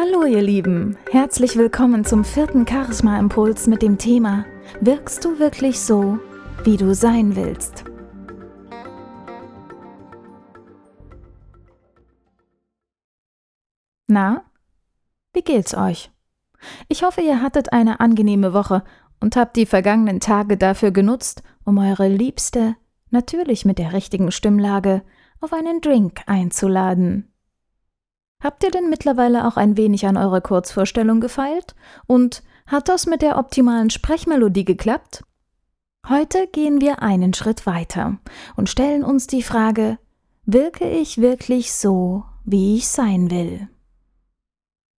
Hallo ihr Lieben, herzlich willkommen zum vierten Charisma-Impuls mit dem Thema Wirkst du wirklich so, wie du sein willst? Na, wie geht's euch? Ich hoffe, ihr hattet eine angenehme Woche und habt die vergangenen Tage dafür genutzt, um eure Liebste, natürlich mit der richtigen Stimmlage, auf einen Drink einzuladen. Habt ihr denn mittlerweile auch ein wenig an eurer Kurzvorstellung gefeilt? Und hat das mit der optimalen Sprechmelodie geklappt? Heute gehen wir einen Schritt weiter und stellen uns die Frage, wirke ich wirklich so, wie ich sein will?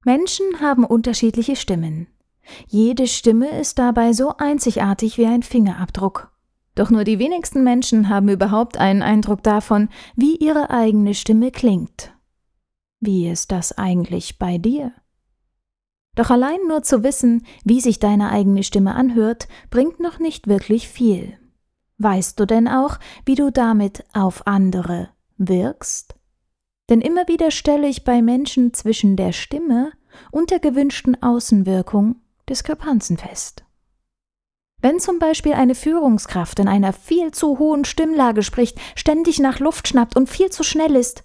Menschen haben unterschiedliche Stimmen. Jede Stimme ist dabei so einzigartig wie ein Fingerabdruck. Doch nur die wenigsten Menschen haben überhaupt einen Eindruck davon, wie ihre eigene Stimme klingt. Wie ist das eigentlich bei dir? Doch allein nur zu wissen, wie sich deine eigene Stimme anhört, bringt noch nicht wirklich viel. Weißt du denn auch, wie du damit auf andere wirkst? Denn immer wieder stelle ich bei Menschen zwischen der Stimme und der gewünschten Außenwirkung Diskrepanzen fest. Wenn zum Beispiel eine Führungskraft in einer viel zu hohen Stimmlage spricht, ständig nach Luft schnappt und viel zu schnell ist,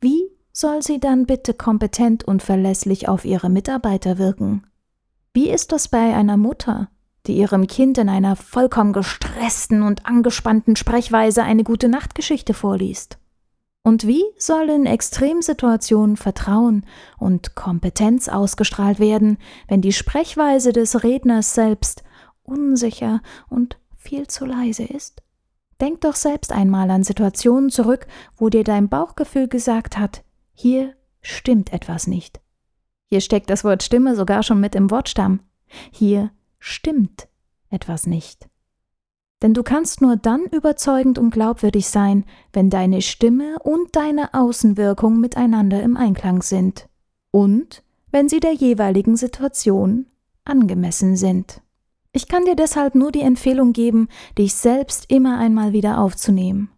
wie soll sie dann bitte kompetent und verlässlich auf ihre Mitarbeiter wirken? Wie ist das bei einer Mutter, die ihrem Kind in einer vollkommen gestressten und angespannten Sprechweise eine gute Nachtgeschichte vorliest? Und wie soll in Extremsituationen Vertrauen und Kompetenz ausgestrahlt werden, wenn die Sprechweise des Redners selbst unsicher und viel zu leise ist? Denk doch selbst einmal an Situationen zurück, wo dir dein Bauchgefühl gesagt hat, hier stimmt etwas nicht. Hier steckt das Wort Stimme sogar schon mit im Wortstamm. Hier stimmt etwas nicht. Denn du kannst nur dann überzeugend und glaubwürdig sein, wenn deine Stimme und deine Außenwirkung miteinander im Einklang sind und wenn sie der jeweiligen Situation angemessen sind. Ich kann dir deshalb nur die Empfehlung geben, dich selbst immer einmal wieder aufzunehmen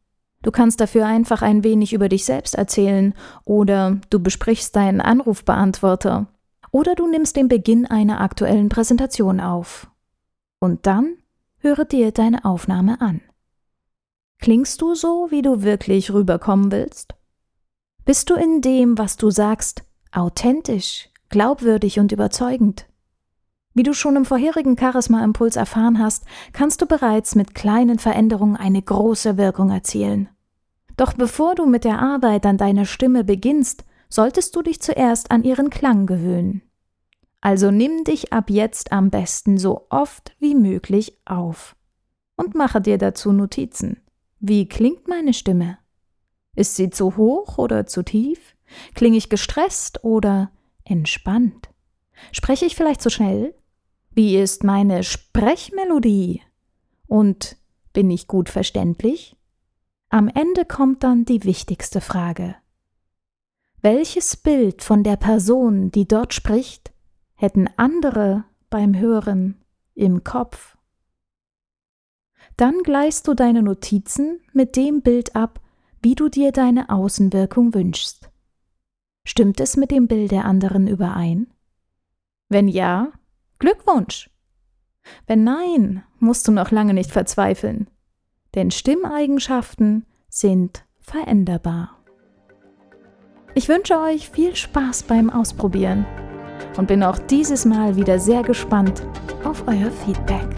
Du kannst dafür einfach ein wenig über dich selbst erzählen oder du besprichst deinen Anrufbeantworter oder du nimmst den Beginn einer aktuellen Präsentation auf. Und dann höre dir deine Aufnahme an. Klingst du so, wie du wirklich rüberkommen willst? Bist du in dem, was du sagst, authentisch, glaubwürdig und überzeugend? Wie du schon im vorherigen Charisma-Impuls erfahren hast, kannst du bereits mit kleinen Veränderungen eine große Wirkung erzielen. Doch bevor du mit der Arbeit an deiner Stimme beginnst, solltest du dich zuerst an ihren Klang gewöhnen. Also nimm dich ab jetzt am besten so oft wie möglich auf und mache dir dazu Notizen. Wie klingt meine Stimme? Ist sie zu hoch oder zu tief? Klinge ich gestresst oder entspannt? Spreche ich vielleicht zu schnell? Wie ist meine Sprechmelodie? Und bin ich gut verständlich? Am Ende kommt dann die wichtigste Frage. Welches Bild von der Person, die dort spricht, hätten andere beim Hören im Kopf? Dann gleichst du deine Notizen mit dem Bild ab, wie du dir deine Außenwirkung wünschst. Stimmt es mit dem Bild der anderen überein? Wenn ja, Glückwunsch! Wenn nein, musst du noch lange nicht verzweifeln denn Stimmeigenschaften sind veränderbar. Ich wünsche euch viel Spaß beim Ausprobieren und bin auch dieses Mal wieder sehr gespannt auf euer Feedback.